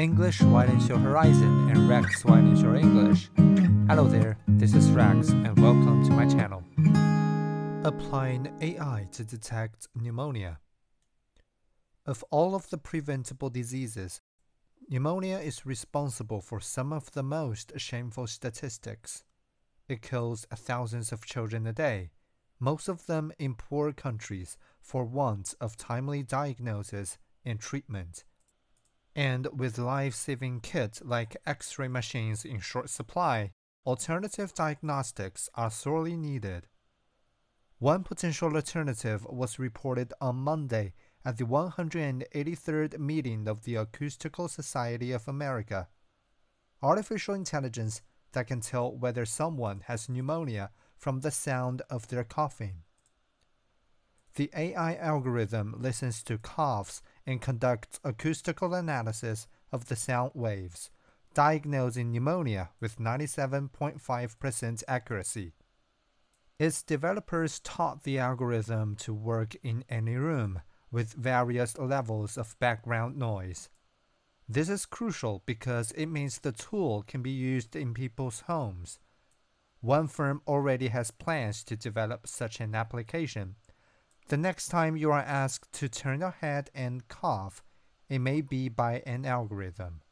English widens your horizon and Rex widens your English. Hello there, this is Rex and welcome to my channel. Applying AI to detect pneumonia. Of all of the preventable diseases, pneumonia is responsible for some of the most shameful statistics. It kills thousands of children a day, most of them in poor countries for want of timely diagnosis and treatment and with life-saving kits like X-ray machines in short supply, alternative diagnostics are sorely needed. One potential alternative was reported on Monday at the 183rd meeting of the Acoustical Society of America. Artificial intelligence that can tell whether someone has pneumonia from the sound of their coughing. The AI algorithm listens to coughs and conducts acoustical analysis of the sound waves, diagnosing pneumonia with 97.5% accuracy. Its developers taught the algorithm to work in any room with various levels of background noise. This is crucial because it means the tool can be used in people's homes. One firm already has plans to develop such an application the next time you are asked to turn your head and cough, it may be by an algorithm.